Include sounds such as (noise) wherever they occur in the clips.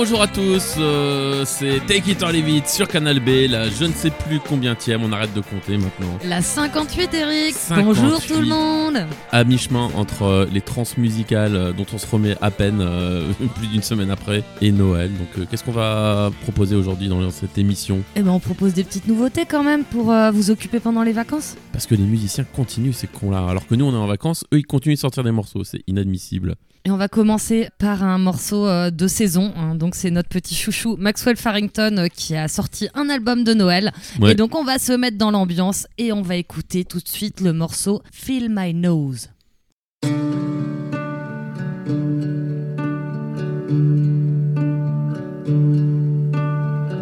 Bonjour à tous, euh, c'est Take It or Leave It sur Canal B, la je ne sais plus combien tième, on arrête de compter maintenant. La 58 Eric 58. Bonjour tout le monde À mi-chemin entre euh, les trans musicales euh, dont on se remet à peine (laughs) plus d'une semaine après et Noël. Donc qu'est-ce qu'on va proposer aujourd'hui dans cette émission? Eh ben on propose des petites nouveautés quand même pour vous occuper pendant les vacances. Parce que les musiciens continuent ces cons-là. Alors que nous on est en vacances, eux ils continuent de sortir des morceaux, c'est inadmissible. Et on va commencer par un morceau euh, de saison. hein. Donc c'est notre petit chouchou Maxwell Farrington euh, qui a sorti un album de Noël. Ouais. Et donc on va se mettre dans l'ambiance et on va écouter tout de suite le morceau Feel My Nose.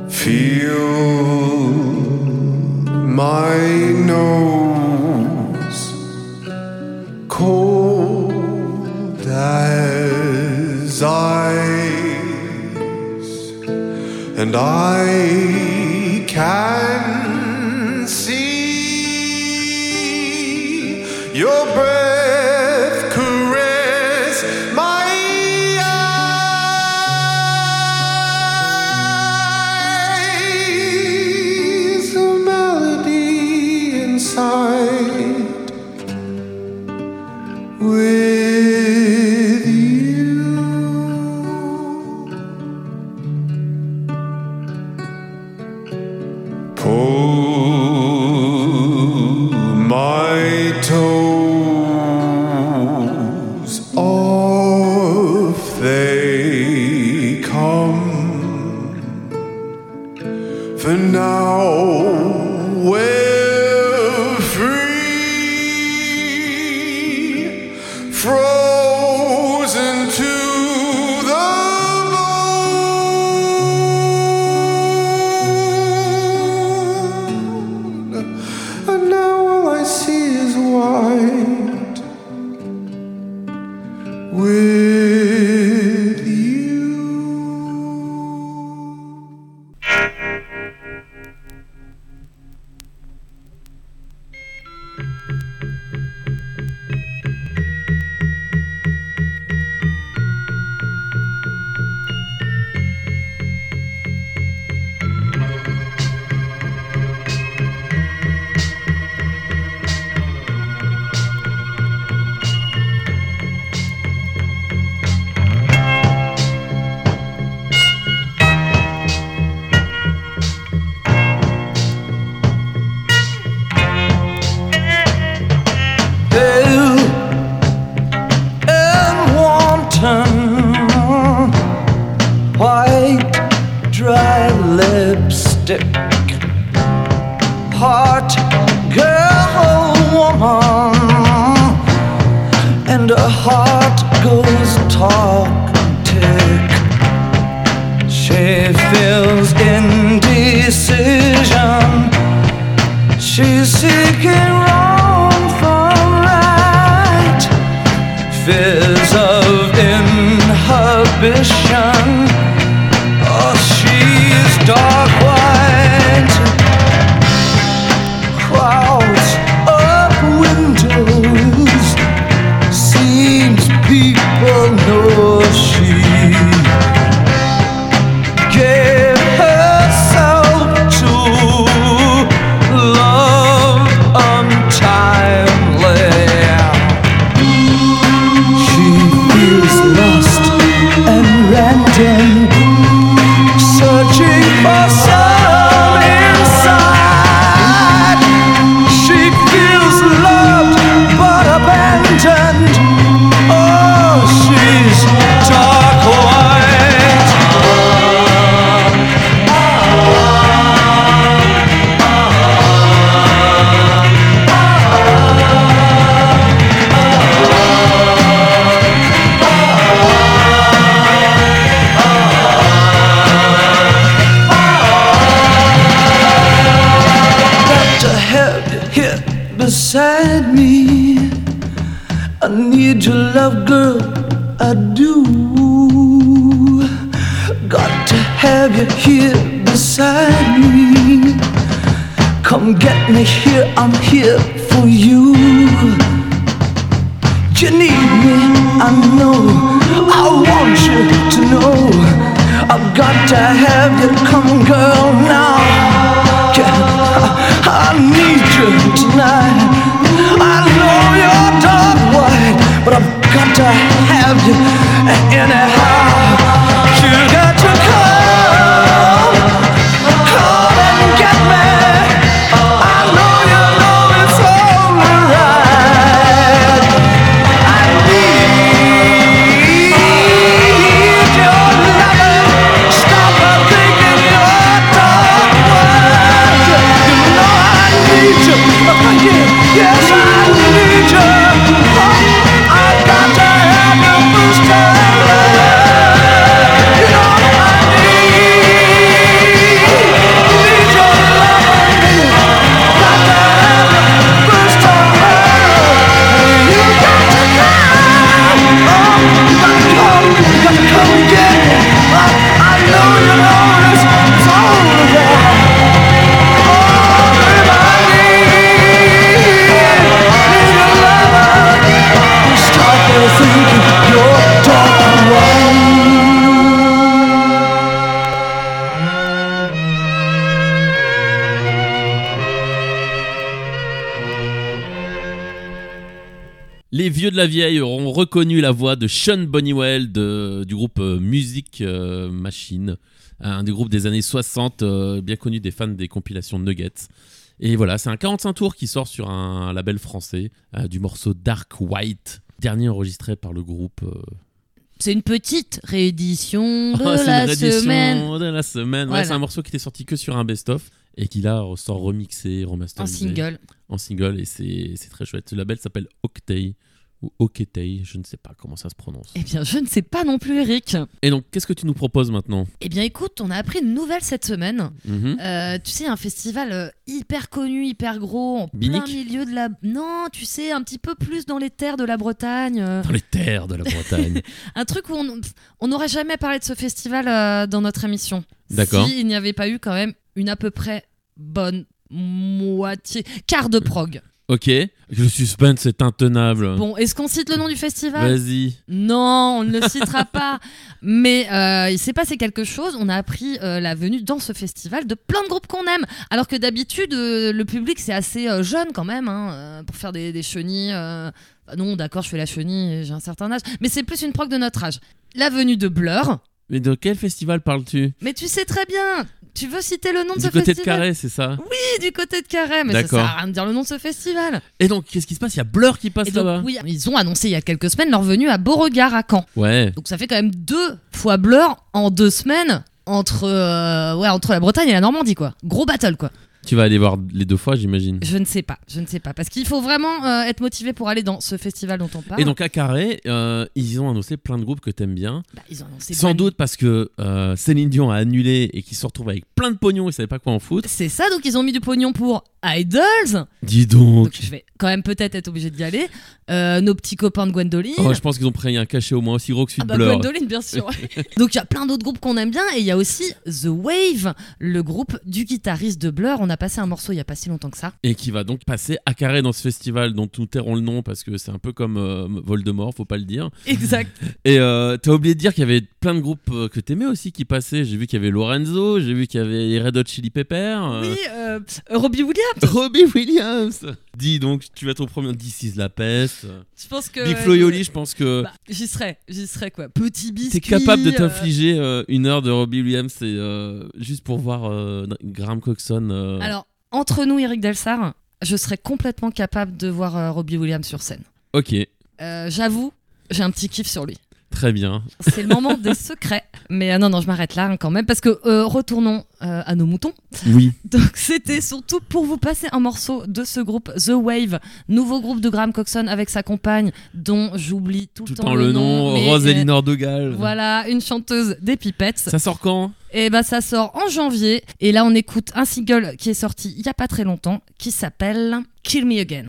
Feel my nose as ice, and I can see your breath caress my eyes, a melody inside. With and her heart goes talk and tick. She feels indecision. She's seeking wrong from right, fears of inhibition. Me here, I'm here for you. You need me, I know. I want you to know I've got to have you come, girl, now. Yeah, I need you tonight. I know you're dark white, but I've got to have you anyhow. You reconnu la voix de Sean Bonniwell de- du groupe euh, Music euh, Machine, un des groupes des années 60, euh, bien connu des fans des compilations Nuggets. Et voilà, c'est un 45 tours qui sort sur un label français euh, du morceau Dark White, dernier enregistré par le groupe. euh, C'est une petite réédition de Oh, une la réédition semaine. de la semaine. Ouais, c'est un morceau qui était sorti que sur un best-of et qui là ressort remixé, En remasterisé. single. En single et c'est c'est très chouette. Ce label s'appelle Octay ou Oketei, je ne sais pas comment ça se prononce. Eh bien, je ne sais pas non plus, Eric. Et donc, qu'est-ce que tu nous proposes maintenant Eh bien, écoute, on a appris une nouvelle cette semaine. Mhm. Euh, tu sais, un festival euh, hyper connu, hyper gros, en Binic plein milieu de la. Non, tu sais, un petit peu plus dans les terres de la Bretagne. Dans les terres de la Bretagne. (laughs) un truc où on n'aurait jamais parlé de ce festival euh, dans notre émission. D'accord. Si il n'y avait pas eu quand même une à peu près bonne moitié, quart de prog. Ok, le suspense est intenable. Bon, est-ce qu'on cite le nom du festival? Vas-y. Non, on ne le citera (laughs) pas. Mais euh, il s'est passé quelque chose. On a appris euh, la venue dans ce festival de plein de groupes qu'on aime. Alors que d'habitude, euh, le public, c'est assez jeune quand même, hein, pour faire des, des chenilles. bah non, d'accord, je fais la chenille, j'ai un certain âge. Mais c'est plus une prog de notre âge. La venue de Blur. Mais de quel festival parles-tu? Mais tu sais très bien. Tu veux citer le nom de Du ce côté de festival Carré, c'est ça Oui, du côté de Carré. Mais ça sert à rien de dire le nom de ce festival. Et donc, qu'est-ce qui se passe? Il y a Blur qui passe là-bas oui, ils ont annoncé il y a quelques semaines leur venue à Beauregard à Caen. Ouais. Donc ça fait quand même deux fois Blur en deux semaines entre, euh, ouais, entre la Bretagne et la Normandie, quoi. Gros battle, quoi. Tu vas aller voir les deux fois, j'imagine. Je ne sais pas, je ne sais pas. Parce qu'il faut vraiment euh, être motivé pour aller dans ce festival dont on parle. Et donc à Carré, euh, ils ont annoncé plein de groupes que t'aimes bien. Bah, ils ont annoncé Sans doute parce que euh, Céline Dion a annulé et qu'ils se retrouvent avec plein de pognon, ils savaient pas quoi en foutre. C'est ça, donc ils ont mis du pognon pour Idols. Dis donc. Donc je vais quand même peut-être être obligé d'y aller. Euh, nos petits copains de Gwendoline. Oh, je pense qu'ils ont pris un cachet au moins aussi gros que celui Ah de bah Blur. Gwendoline bien sûr. (laughs) Donc il y a plein d'autres groupes qu'on aime bien et il y a aussi The Wave, le groupe du guitariste de Blur. On a passé un morceau il y a pas si longtemps que ça. Et qui va donc passer à Carré dans ce festival dont nous tairons le nom parce que c'est un peu comme euh, Voldemort, faut pas le dire. Exact. (laughs) Et euh, t'as oublié de dire qu'il y avait plein de groupes euh, que t'aimais aussi qui passaient. J'ai vu qu'il y avait Lorenzo, j'ai vu qu'il y avait les Red Hot Chili Peppers. Oui, Robbie Williams. Robbie Williams Dis donc, tu vas être au premier This is la peste. Je pense que Big Flo et Oli, je pense que Bah, j'y serais, j'y serais quoi. Petit biscuit. t'es capable de euh, t'infliger euh, une heure de Robbie Williams et, euh, juste pour voir euh, Graham Coxon. euh, Alors, entre nous, Eric Delsar, je serais complètement capable de voir euh, Robbie Williams sur scène. Ok, Euh, J'avoue, j'ai un petit kiff sur lui. Très bien. C'est le moment des (laughs) secrets. Mais euh, non, non, je m'arrête là hein, quand même. Parce que euh, retournons euh, à nos moutons. Oui. (laughs) Donc, c'était surtout pour vous passer un morceau de ce groupe The Wave, nouveau groupe de Graham Coxon avec sa compagne, dont j'oublie tout, Tout le temps le nom, mais, Rose Elinor Dogal. Voilà, une chanteuse des Pipettes. Ça sort quand? Et bah ça sort en janvier. Et là on écoute un single qui est sorti il y a pas très longtemps qui s'appelle Kill Me Again.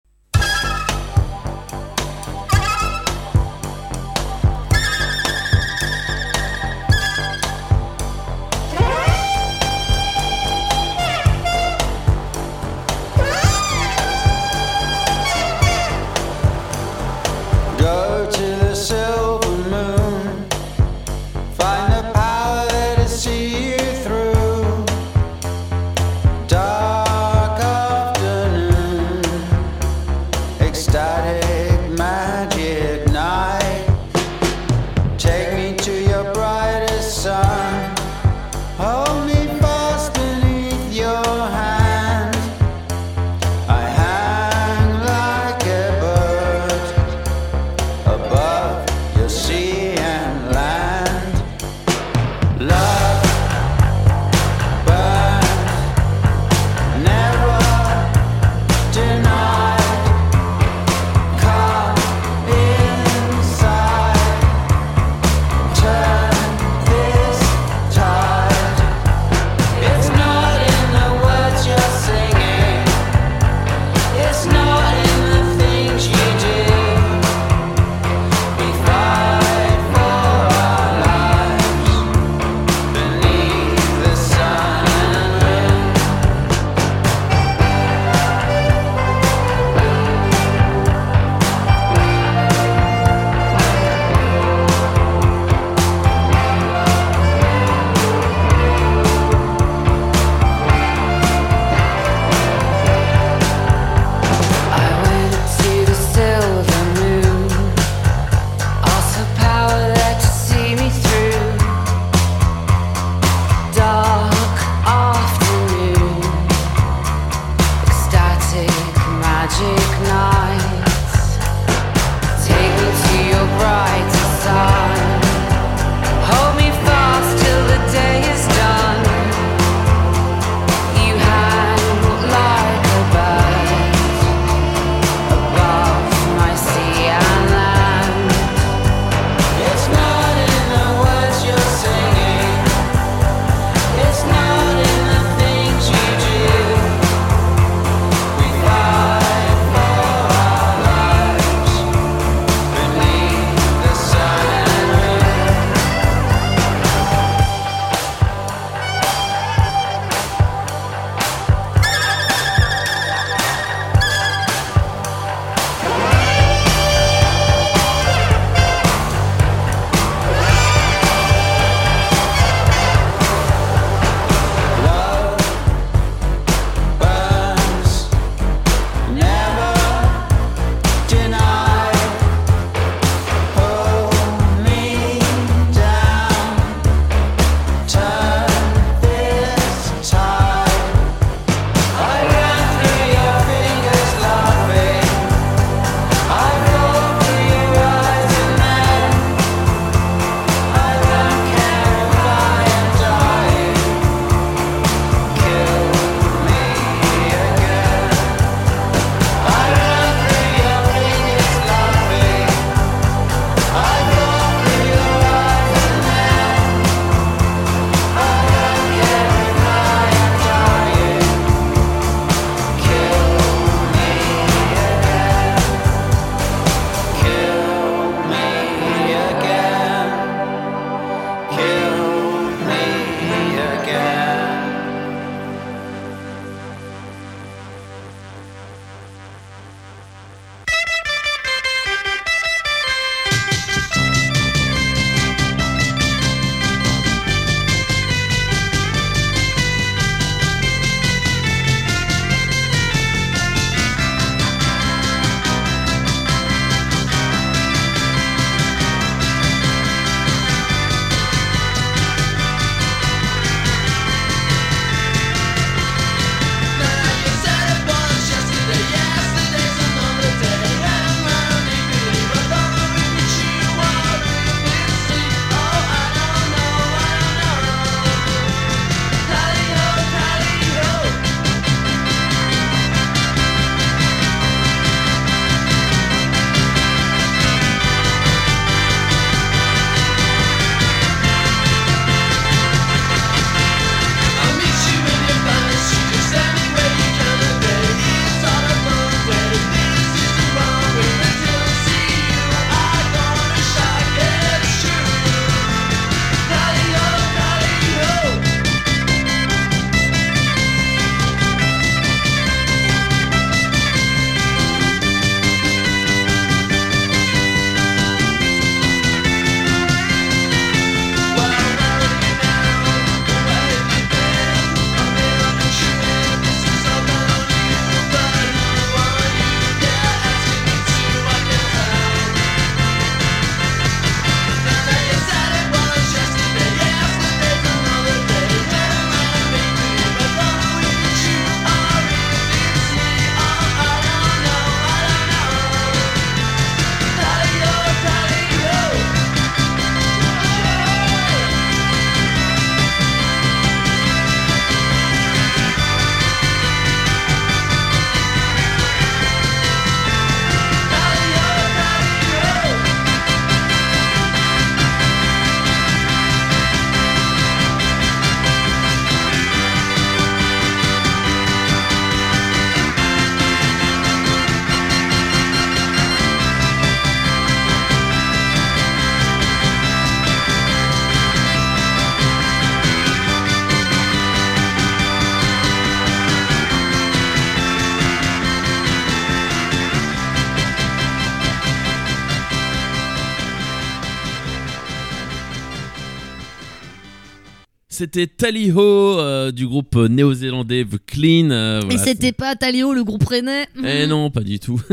C'était Tally Ho euh, du groupe euh, néo-zélandais The Clean. euh, Et c'était pas Talio, le groupe rennais Eh non, pas du tout. (laughs)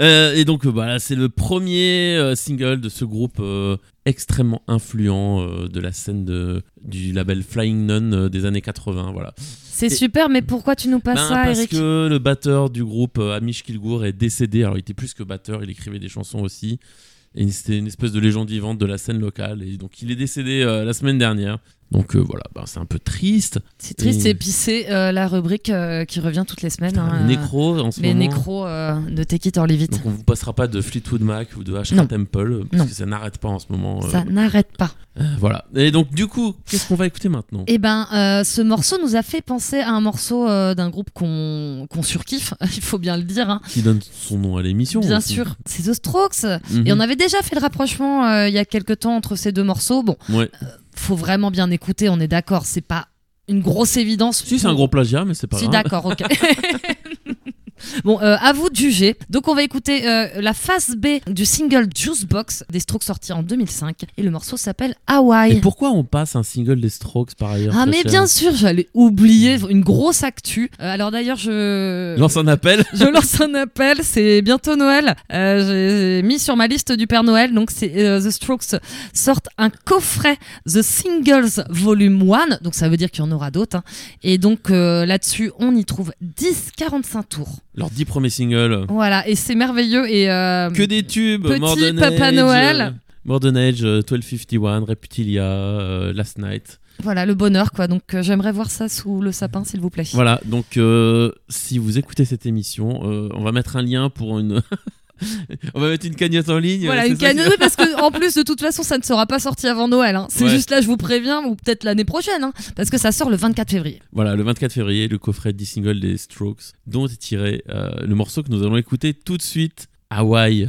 Euh, et donc voilà, c'est le premier single de ce groupe extrêmement influent de la scène de, du label Flying Nun des années 80. Voilà. C'est super, mais pourquoi tu nous passes Ben, ça, parce Eric? que le batteur du groupe Amish Kilgour est décédé. Alors il était plus que batteur, il écrivait des chansons aussi. Et c'était une espèce de légende vivante de la scène locale. Et donc il est décédé euh, la semaine dernière. Donc euh, voilà, ben, c'est un peu triste. C'est triste, Et- et puis c'est euh, la rubrique euh, qui revient toutes les semaines. hein, Les nécros en ce les moment. nécros de Take It or Leave It. Donc on vous passera pas de Fleetwood Mac ou de Non. Temple parce Non. que ça n'arrête pas en ce moment. Ça n'arrête pas. voilà. Et donc du coup, qu'est-ce qu'on va écouter maintenant? Eh ben, ce morceau nous a fait penser à un morceau d'un groupe qu'on qu'on surkiffe, (laughs) il faut bien le dire. hein. Qui donne son nom à l'émission Bien aussi. sûr, c'est The Strokes. Mhm. Et on avait déjà fait le rapprochement il y a quelques temps entre ces deux morceaux. Bon, Ouais. Faut vraiment bien écouter, on est d'accord, c'est pas une grosse évidence. Si c'est un gros plagiat, mais c'est pas Si, grave. d'accord, ok. (laughs) Bon, euh, à vous de juger. Donc, on va écouter euh, la face B du single Juice Box des Strokes sorti en 2005. Et le morceau s'appelle Et Hawaii. pourquoi on passe un single des Strokes par ailleurs Ah, mais bien sûr, j'allais oublier une grosse actu. Euh, alors, d'ailleurs, je. Lance un appel. (laughs) Je lance un appel, c'est bientôt Noël. Euh, J'ai mis sur ma liste du Père Noël, donc c'est euh, The Strokes sortent un coffret The Singles Volume 1, donc ça veut dire qu'il y en aura d'autres. hein. Et donc euh, là-dessus, on y trouve 10-45 tours. Leurs dix premiers singles. Voilà, et c'est merveilleux. Et euh, Que des tubes. Petit Modern Papa Age, Noël. Modern Age, euh, 1251, Reptilia, euh, Last Night. voilà, le bonheur, quoi. Donc euh, j'aimerais voir ça sous le sapin, s'il vous plaît. Voilà, donc euh, si vous écoutez cette émission, euh, on va mettre un lien pour une. (laughs) (laughs) on va mettre une cagnotte en ligne. Voilà, une cagnotte, parce que en plus, de toute façon, ça ne sera pas sorti avant Noël. hein. C'est Ouais. juste là, je vous préviens, ou peut-être l'année prochaine, hein, parce que ça sort le 24 février. Voilà, le 24 février, le coffret 10 singles des Strokes, dont est tiré euh, le morceau que nous allons écouter tout de suite, Hawaii.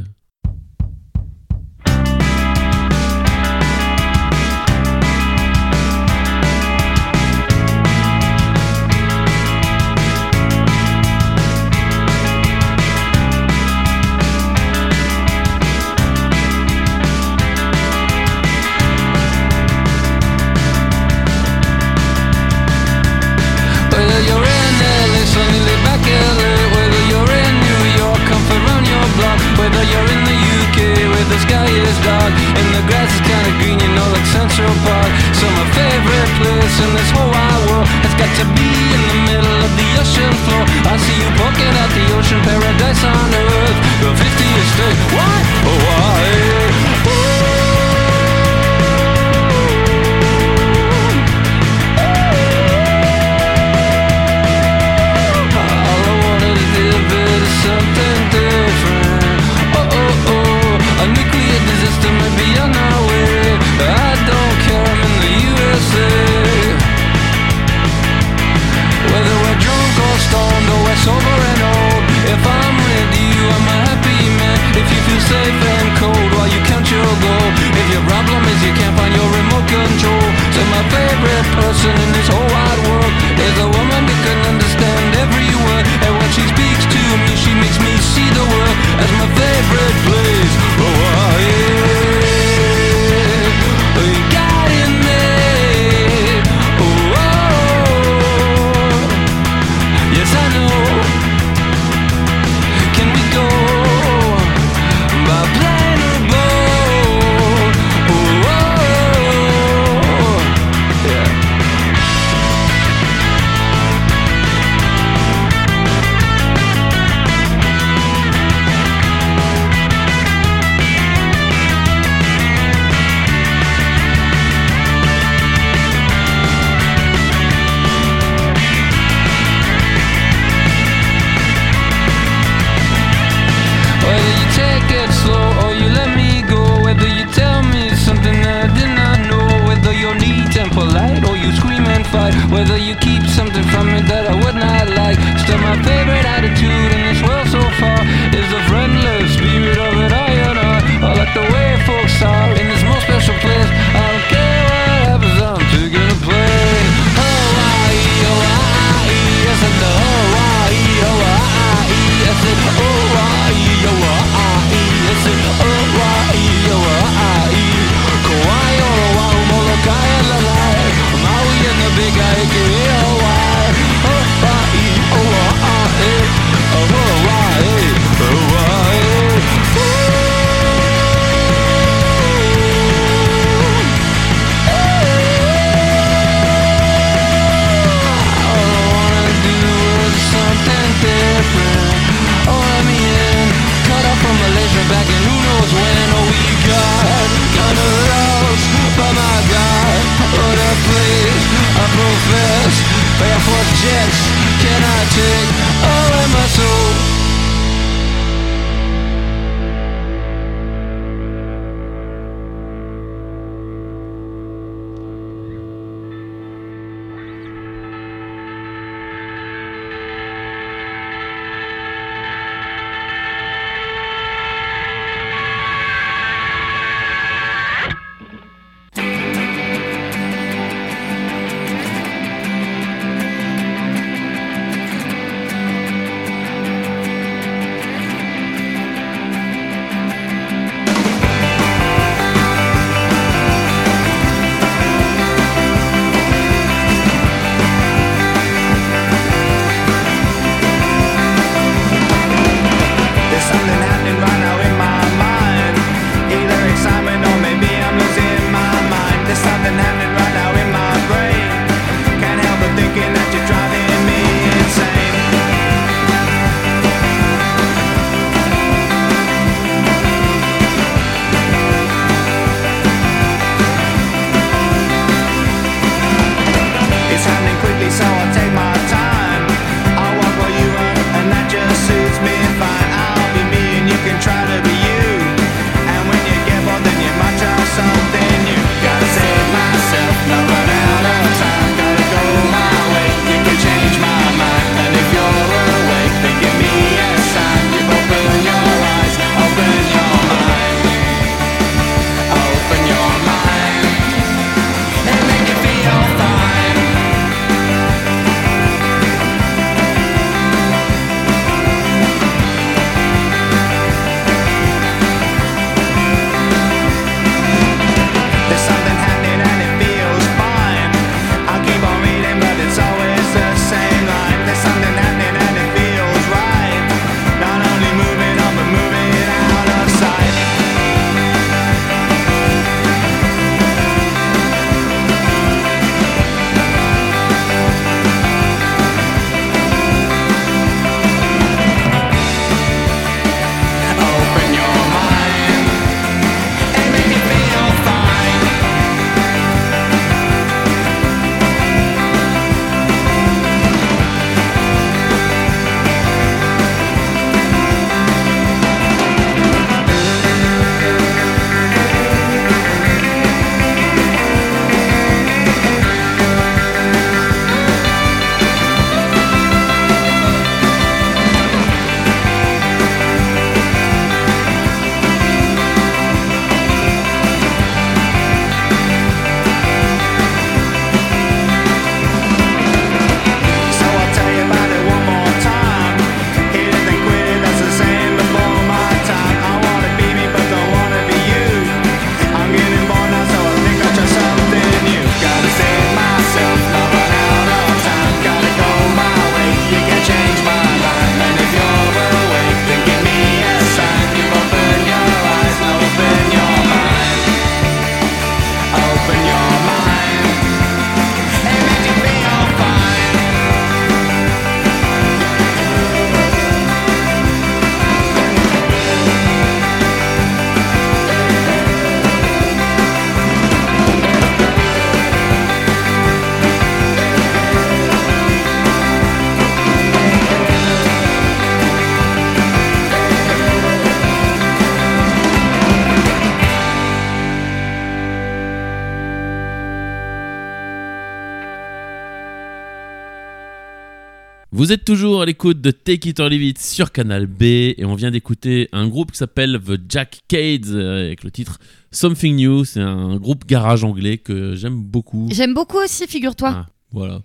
Vous êtes toujours à l'écoute de Take It or Leave It sur Canal B et on vient d'écouter un groupe qui s'appelle The Jack Cades euh, avec le titre Something New. C'est un groupe garage anglais que j'aime beaucoup. J'aime beaucoup aussi, figure-toi. Ah, voilà.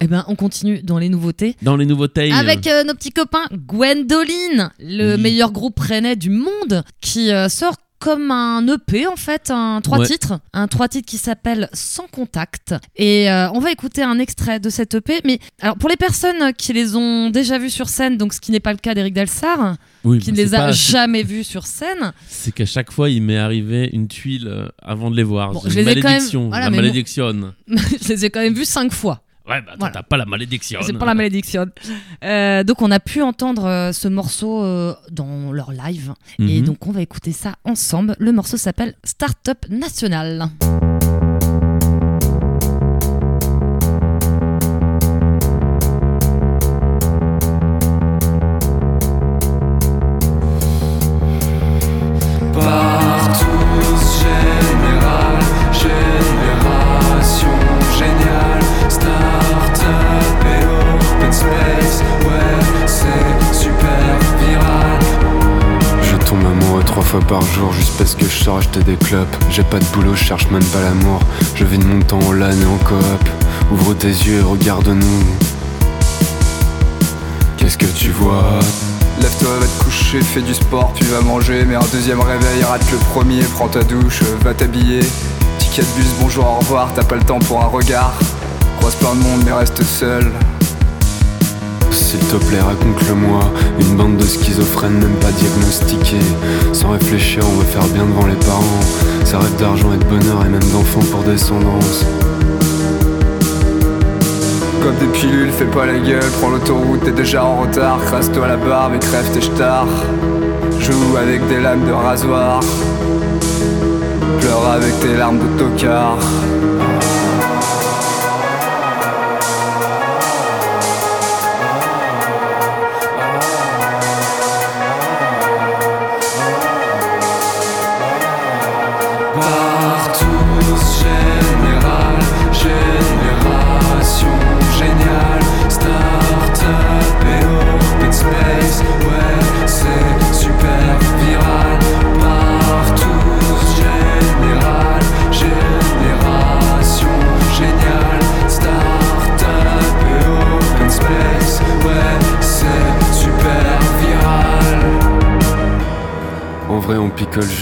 Eh ben, on continue dans les nouveautés. Dans les nouveautés. Avec euh, nos petits copains Gwendoline, le Oui. meilleur groupe rennais du monde, qui euh, sort comme un EP en fait, un trois Ouais. titres, un trois titres qui s'appelle Sans contact. Et euh, on va écouter un extrait de cet EP. Mais alors pour les personnes qui les ont déjà vus sur scène, donc ce qui n'est pas le cas d'Eric Delsar, oui, qui ne les a jamais vus sur scène, C'est qu'à chaque fois, il m'est arrivé une tuile euh, avant de les voir. Bon, je une les ai quand même- malédiction. voilà, la malédiction. (laughs) je les ai quand même vus cinq fois. Ouais, bah Voilà. t'as pas la malédiction. C'est pas la malédiction. (laughs) Euh, donc on a pu entendre euh, ce morceau euh, dans leur live. Et Mhm. donc on va écouter ça ensemble. Le morceau s'appelle Startup National. Par jour juste parce que je sors acheter des clopes. J'ai pas de boulot, je cherche même pas l'amour. Je vis de mon temps en LAN et en coop. Ouvre tes yeux regarde-nous. Qu'est-ce que tu vois? Lève-toi, va te coucher, fais du sport, puis va manger. Mais un deuxième réveil, rate le premier, prends ta douche, va t'habiller. Ticket de bus, bonjour, au revoir, t'as pas le temps pour un regard. Croise plein de monde, mais reste seul. S'il te plaît, raconte-le-moi. Une bande de schizophrènes, même pas diagnostiqués. Sans réfléchir, on veut faire bien devant les parents. Ça rêve d'argent et de bonheur et même d'enfants pour descendance. Comme des pilules, fais pas la gueule, prends l'autoroute, t'es déjà en retard, crasse-toi la barbe et crève tes stars. Joue avec des lames de rasoir, pleure avec tes larmes de tocard.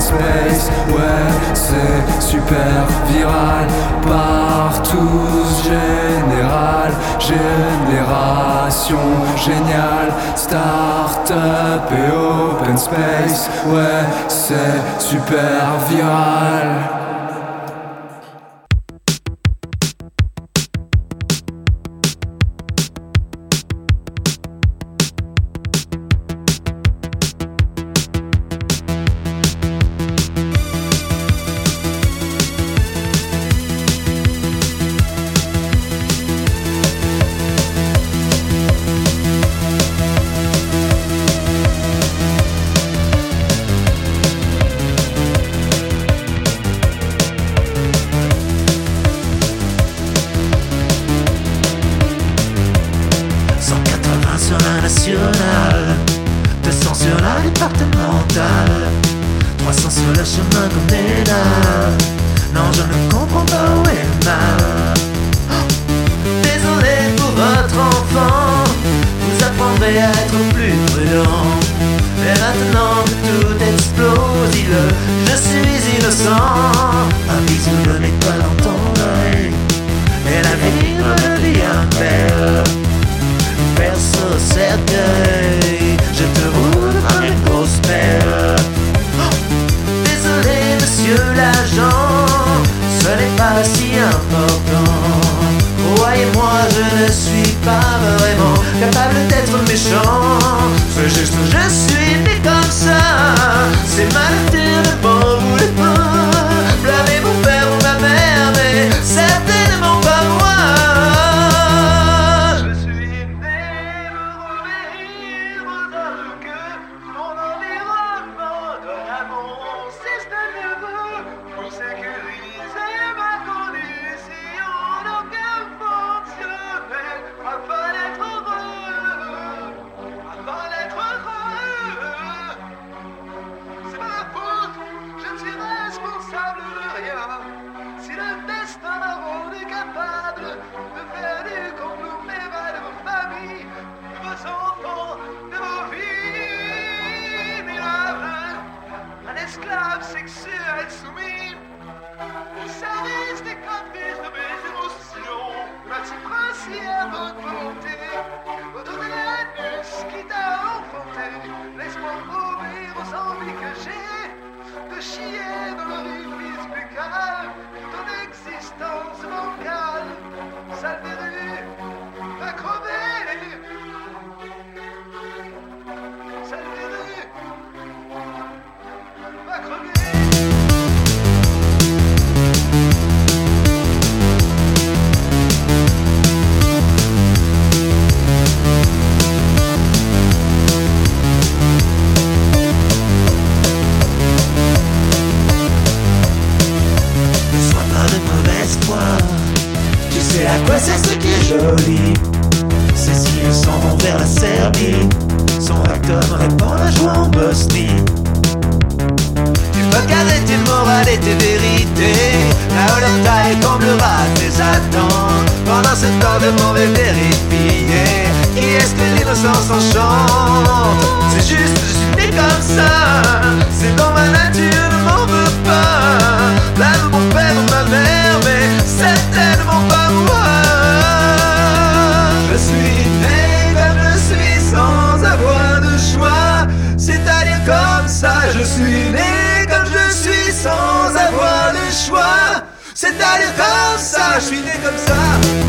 space, ouais, c'est super viral. Partout général, génération géniale, start-up et open space, ouais, c'est super viral. Pendant ce temps de mauvais vérifier. Qui est-ce que l'innocence enchante C'est juste, je suis comme ça. C'est dans ma nature, ne m'en veux pas. Je suis né comme ça.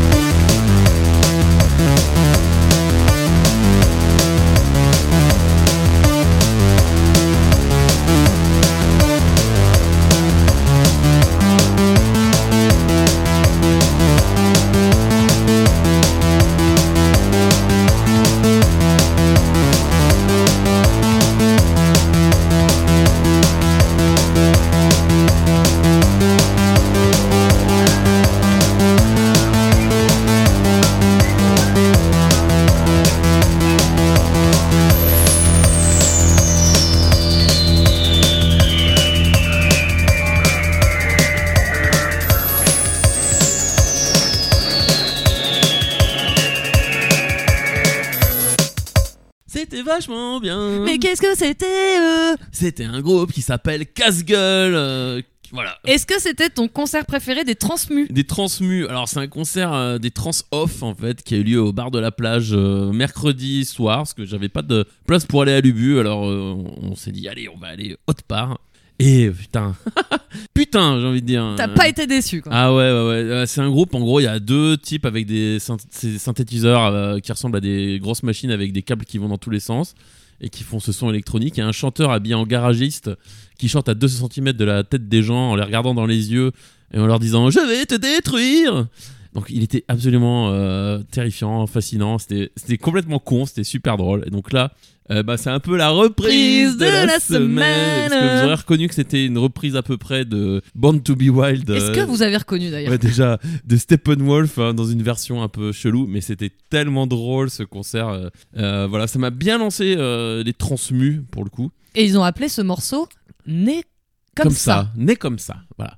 Vachement bien. Mais qu'est-ce que c'était euh C'était un groupe qui s'appelle Casse-Gueule. euh, voilà. Est-ce que c'était ton concert préféré des Transmus Des transmus. Alors, c'est un concert euh, des trans off en fait qui a eu lieu au bar de la plage euh, mercredi soir parce que j'avais pas de place pour aller à Lubu. Alors, euh, on, on s'est dit, allez, on va aller autre part. Et putain, (laughs) putain, j'ai envie de dire. T'as pas été déçu quoi. Ah ouais, ouais, ouais. Euh, C'est un groupe, en gros, il y a deux types avec des synthétiseurs euh, qui ressemblent à des grosses machines avec des câbles qui vont dans tous les sens et qui font ce son électronique. Il y a un chanteur habillé en garagiste qui chante à 200 cm de la tête des gens en les regardant dans les yeux et en leur disant Je vais te détruire donc il était absolument euh, terrifiant, fascinant, c'était complètement con, c'était super drôle. Et donc là, euh, bah, c'est un peu la reprise de, la, semaine. Parce que vous aurez reconnu que c'était une reprise à peu près de Born to be Wild. Est-ce euh, que vous avez reconnu d'ailleurs Ouais, déjà de Steppenwolf hein, dans une version un peu chelou, mais c'était tellement drôle ce concert. euh, euh, voilà, ça m'a bien lancé euh, les transmus pour le coup. Et ils ont appelé ce morceau Né comme, ça. né comme ça. Voilà.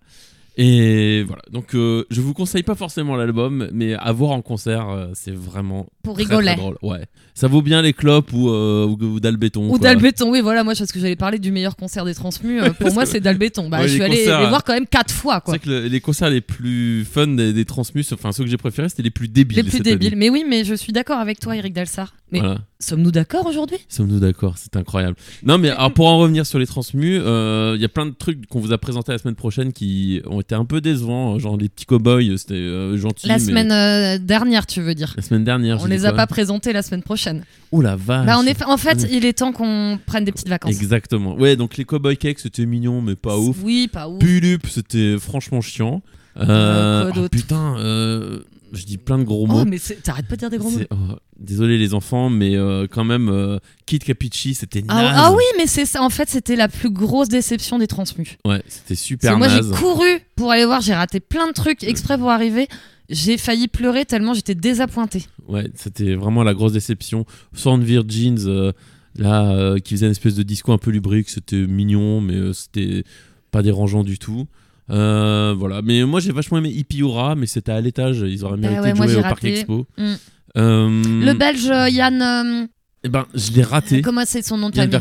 Et voilà, donc euh, je vous conseille pas forcément l'album, mais à voir en concert, euh, c'est vraiment Pour très, rigoler. très drôle. Ouais, ça vaut bien les clopes ou, euh, ou, ou Dalbéton. Ou. Dalbéton, oui, voilà, moi, parce que j'allais parler du meilleur concert des Transmus. euh, pour (laughs) moi, c'est Dalbéton. Bah, Ouais, je suis allé les voir quand même quatre fois, C'est que le- les concerts les plus fun des, des Transmus, enfin ceux que j'ai préférés, c'était les plus débiles. Les plus année. débiles. Mais oui, mais je suis d'accord avec toi, Eric Dalsar. Mais- Voilà. Sommes-nous d'accord aujourd'hui? Sommes-nous d'accord? C'est incroyable. Non, mais alors pour en revenir sur les transmus, euh, il y a plein de trucs qu'on vous a présentés la semaine prochaine qui ont été un peu décevants. Genre les petits cow-boys, c'était euh, gentil. La mais- semaine euh, dernière, tu veux dire? La semaine dernière. On les a pas présentés la semaine prochaine. Oh la vache. Bah, en, fait, il est temps qu'on prenne des petites vacances. Exactement. Ouais, donc les cowboy cakes, c'était mignon, mais pas ouf. Oui, pas ouf. Pulup, c'était franchement chiant. Euh, Euh, oh, putain, euh, je dis plein de gros mots. Oh, mais t'arrêtes pas de dire des gros mots. Oh, désolé les enfants, mais euh, quand même, euh, Kid Capici, c'était naze. Ah, ah oui, mais c'est ça. En fait, c'était la plus grosse déception des transmus. Ouais, c'était super que moi, j'ai naze. couru pour aller voir. J'ai raté plein de trucs exprès pour arriver. J'ai failli pleurer tellement j'étais désappointée. Ouais, c'était vraiment la grosse déception. Sound Virgins, euh, là, euh, qui faisait une espèce de disco un peu lubrique, c'était mignon, mais c'était pas dérangeant du tout. Euh, voilà, mais moi j'ai vachement aimé Hippie Hura, mais c'était à l'étage, ils auraient mérité Bah ouais, de jouer au Parc. Expo. Mm. Euh, Le belge euh, Yann. Eh ben, je l'ai raté. comment c'est son nom de famille.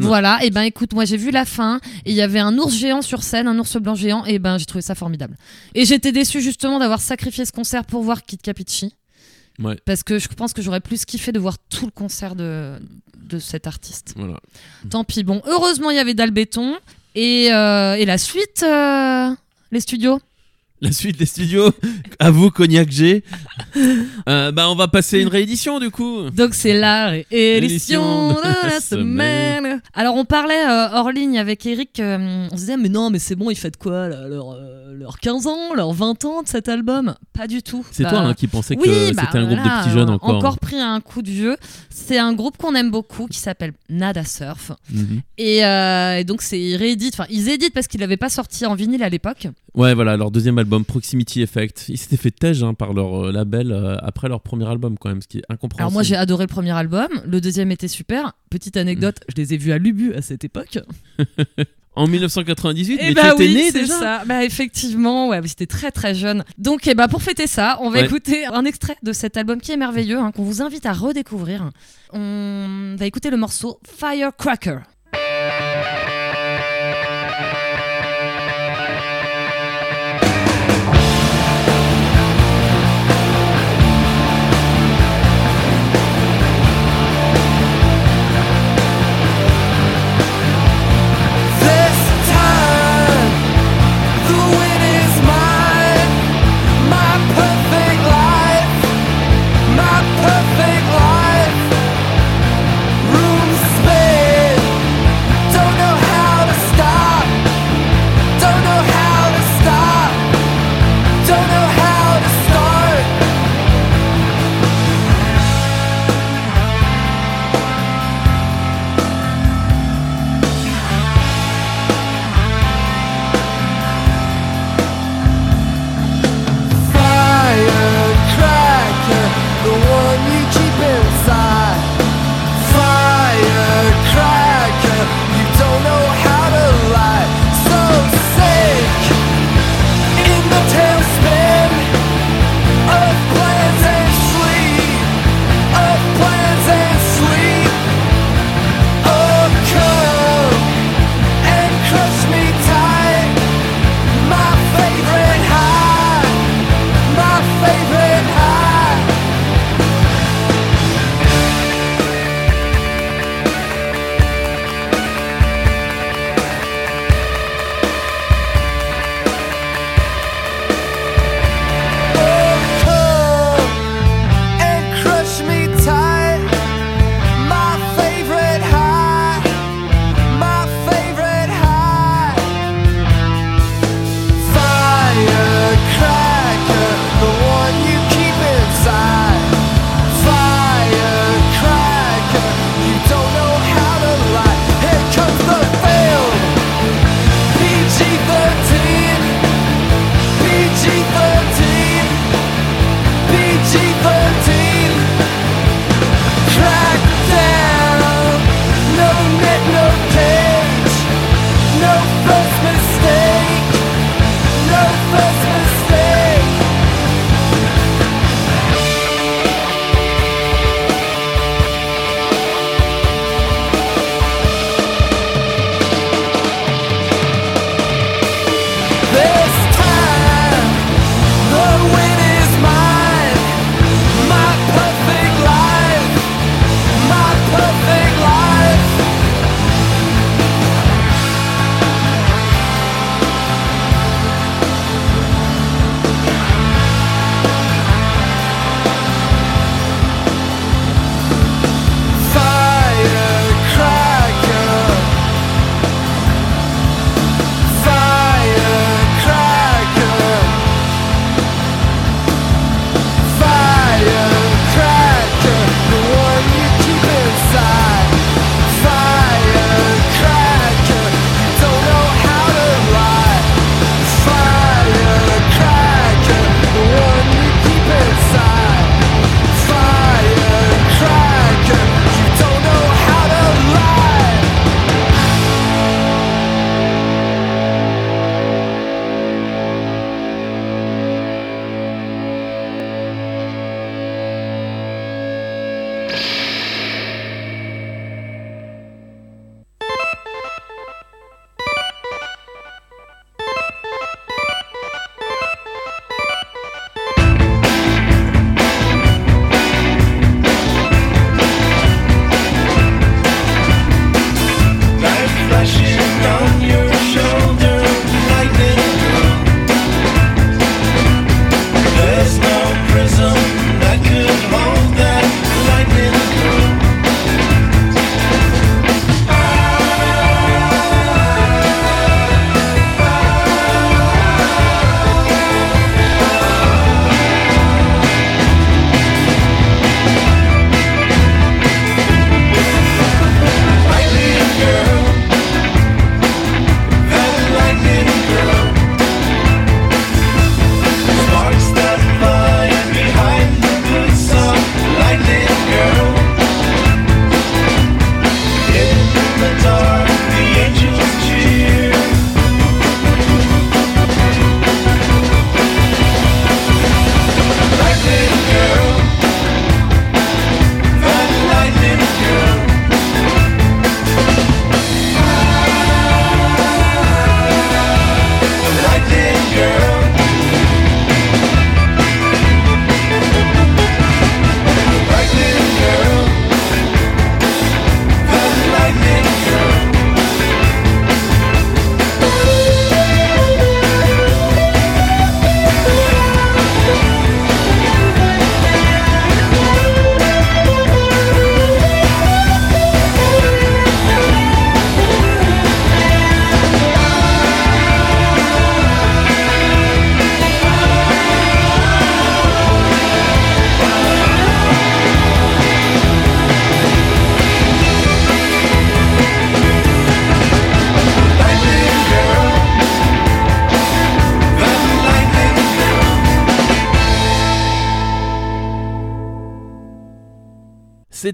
Voilà, et ben écoute, moi j'ai vu la fin et il y avait un ours géant sur scène, un ours blanc géant, et ben j'ai trouvé ça formidable. Et j'étais déçue justement d'avoir sacrifié ce concert pour voir Kid Capici. Ouais. Parce que je pense que j'aurais plus kiffé de voir tout le concert de, de cet artiste. Voilà. Tant pis. Bon, heureusement il y avait Dalbéton et, euh, et la suite, euh, les studios? La suite des studios, à vous Cognac G. Euh, bah, on va passer une réédition du coup. Donc c'est la Édition édition de la semaine. Alors on parlait euh, hors ligne avec Eric, euh, on se disait mais non mais c'est bon ils fêtent quoi là, leur, euh, leur 15 ans, leur 20 ans de cet album? Pas du tout. C'est Bah, toi hein, qui pensais que oui, bah c'était un groupe voilà, de petits jeunes encore. Encore pris un coup de vieux. C'est un groupe qu'on aime beaucoup qui s'appelle Nada Surf. Mhm. Et, et donc c'est ils rééditent, enfin ils éditent parce qu'ils l'avaient pas sorti en vinyle à l'époque. Ouais, voilà, leur deuxième album, Proximity Effect. Ils s'étaient fait tège hein, par leur euh, label euh, après leur premier album, quand même, ce qui est incompréhensible. Alors moi j'ai adoré le premier album, le deuxième était super. Petite anecdote, je les ai vus à Lubu à cette époque. (laughs) En 1998, Eh mais bah tu étais oui, né déjà ça. Bah effectivement, ouais, j'étais très très jeune. Donc eh bah, pour fêter ça, on va Ouais. écouter un extrait de cet album qui est merveilleux, hein, qu'on vous invite à redécouvrir. On va écouter le morceau Firecracker.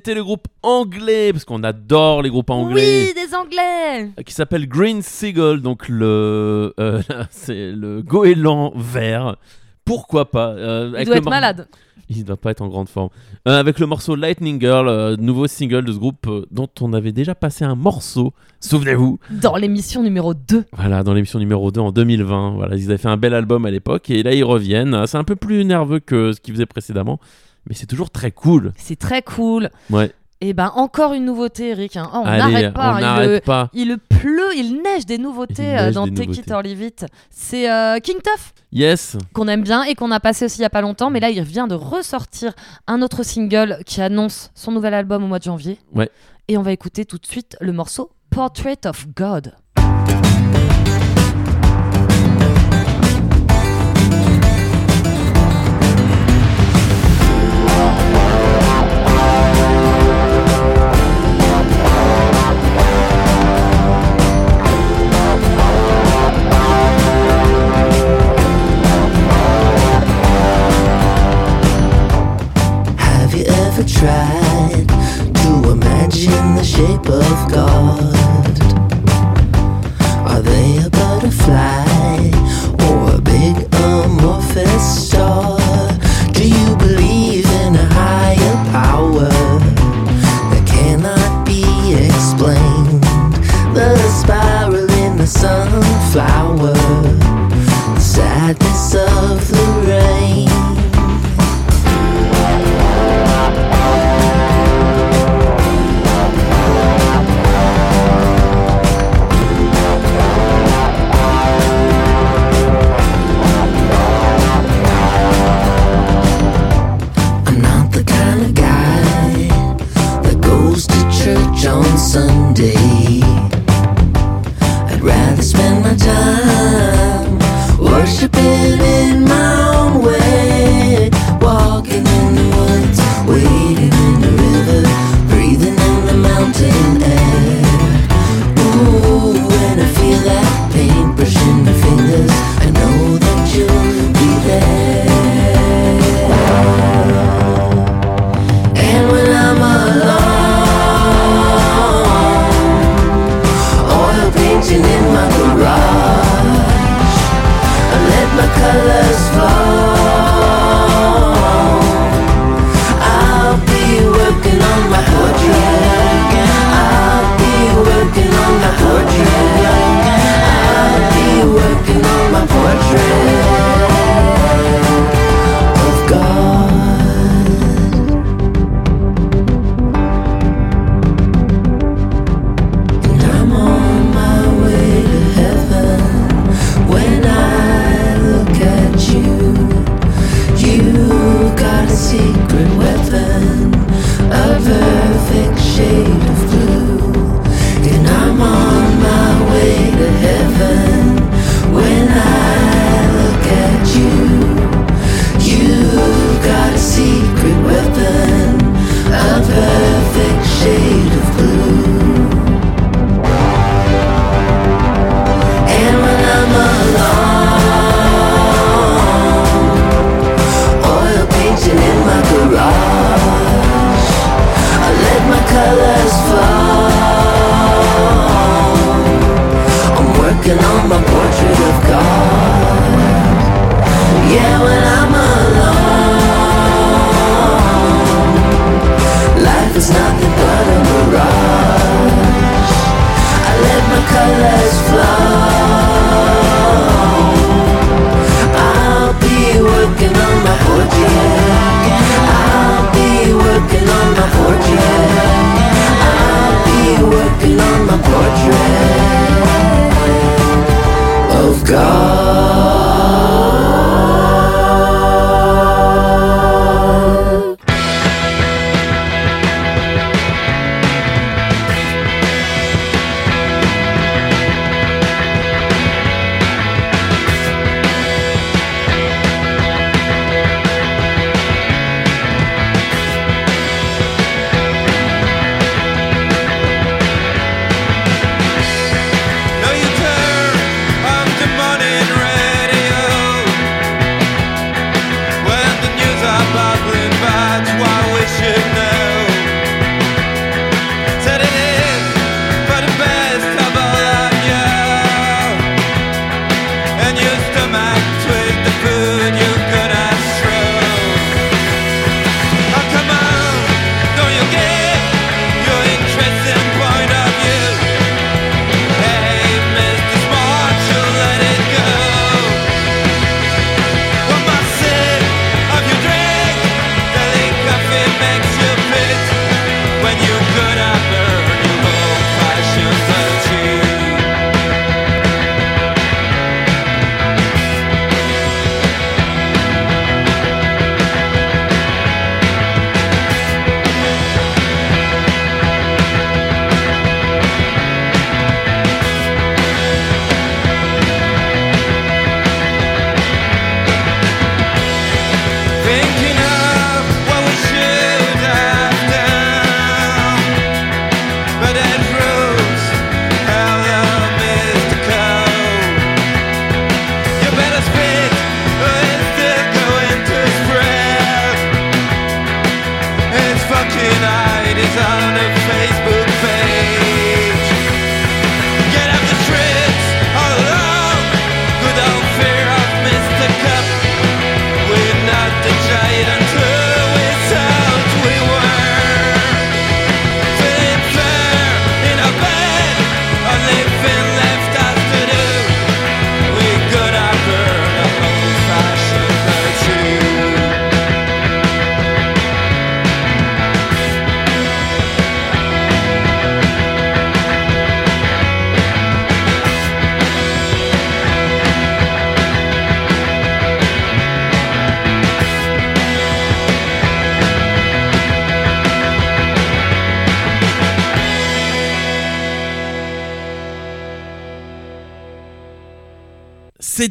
C'était le groupe anglais, parce qu'on adore les groupes anglais. Oui, des Anglais qui s'appelle Green Seagull, donc le euh, (laughs) c'est le goéland vert. Pourquoi pas euh, Il avec doit le être mor- malade. Il doit pas être en grande forme. Euh, avec le morceau Lightning Girl, euh, nouveau single de ce groupe euh, dont on avait déjà passé un morceau, souvenez-vous. Dans l'émission numéro 2. Voilà, dans l'émission numéro 2 en 2020. Voilà, ils avaient fait un bel album à l'époque et là ils reviennent. Euh, C'est un peu plus nerveux que ce qu'ils faisaient précédemment, mais c'est toujours très cool. C'est très cool. Ouais. Et ben encore une nouveauté, Eric. hein. Oh, on n'arrête pas. hein. Pas. il pleut, il neige des nouveautés euh, dans des Take It or Leave It. C'est euh, King Tuff Yes. qu'on aime bien et qu'on a passé aussi il y a pas longtemps. Mais là, il vient de ressortir un autre single qui annonce son nouvel album au mois de janvier. Ouais. Et on va écouter tout de suite le morceau Portrait of God.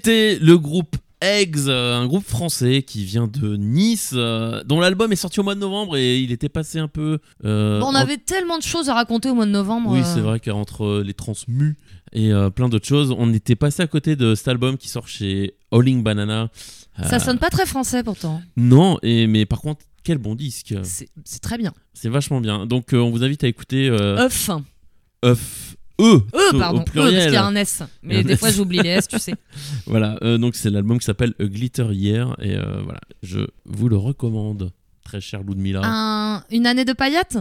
C'était le groupe Eggs, euh, un groupe français qui vient de Nice, euh, dont l'album est sorti au mois de novembre et il était passé un peu. euh, Bon, on en- avait tellement de choses à raconter au mois de novembre. Oui, euh, c'est vrai qu'entre les transmus et plein d'autres choses, on était passé à côté de cet album qui sort chez Howling Banana. Ça sonne pas très français pourtant. Non, et, mais par contre, quel bon disque. C'est très bien. C'est vachement bien. Donc, on vous invite à écouter euh, Euf. Euf. E, E, au- pardon. au E, parce pluriel. qu'il y a un S. Mais un des S. fois, j'oublie les S, tu sais. (laughs) Voilà, euh, donc c'est l'album qui s'appelle A Glitter Year et euh, voilà, je vous le recommande, très cher Ludmilla. Un- une année de paillettes?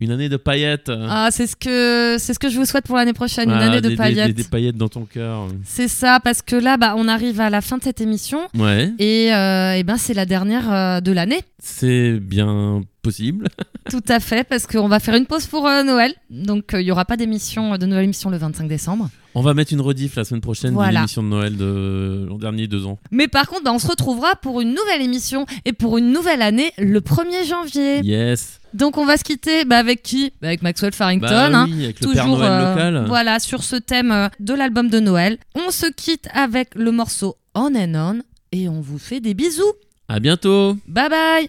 Une année de paillettes. Ah, c'est ce que c'est ce que je vous souhaite pour l'année prochaine, une année de des- des- paillettes. Des, des paillettes dans ton cœur. C'est ça, parce que là, bah, on arrive à la fin de cette émission Ouais, et, euh, eh ben, c'est la dernière euh, de l'année. c'est bien possible. (laughs) Tout à fait, parce qu'on va faire une pause pour euh, Noël. Donc, il y aura pas d'émission, de nouvelle émission le 25 décembre. On va mettre une rediff la semaine prochaine de l'émission de Noël de euh, l'an dernier, deux ans. Mais par contre, bah, on se retrouvera pour une nouvelle émission et pour une nouvelle année le 1er janvier. Yes. Donc on va se quitter bah, avec qui? Bah, avec Maxwell Farrington. Bah hein. Toujours, euh, local. Voilà, sur ce thème euh, de l'album de Noël. On se quitte avec le morceau On and On et on vous fait des bisous. À bientôt. Bye bye.